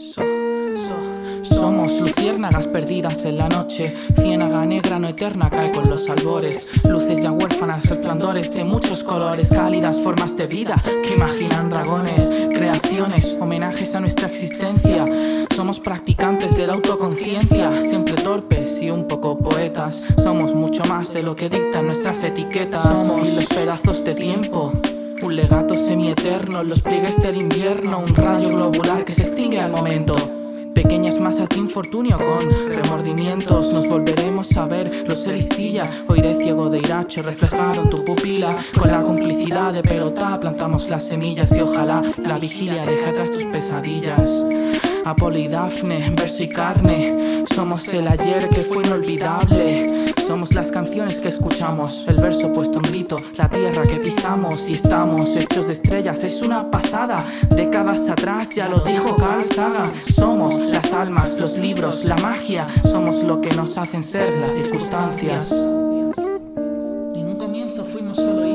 So, so, somos luciérnagas perdidas en la noche, ciénaga negra no eterna cae con los albores, luces ya huérfanas, resplandores de muchos colores, cálidas formas de vida que imaginan dragones, creaciones, homenajes a nuestra existencia. Somos practicantes de la autoconciencia, siempre torpes y un poco poetas, somos mucho más de lo que dictan nuestras etiquetas, somos los pedazos de tiempo. Un legato semieterno, los pliegues del invierno, un rayo globular que se extingue al momento. Pequeñas masas de infortunio con remordimientos Nos volveremos a ver, los Eristilla Oiré ciego de irache reflejado en tu pupila Con la complicidad de pelota plantamos las semillas Y ojalá la vigilia deje atrás tus pesadillas Apolo y Dafne, verso y carne Somos el ayer que fue inolvidable somos las canciones que escuchamos, el verso puesto en grito, la tierra que pisamos y estamos hechos de estrellas. Es una pasada, décadas atrás ya lo dijo Carl Sagan. Somos las almas, los libros, la magia. Somos lo que nos hacen ser las circunstancias. En un comienzo fuimos solo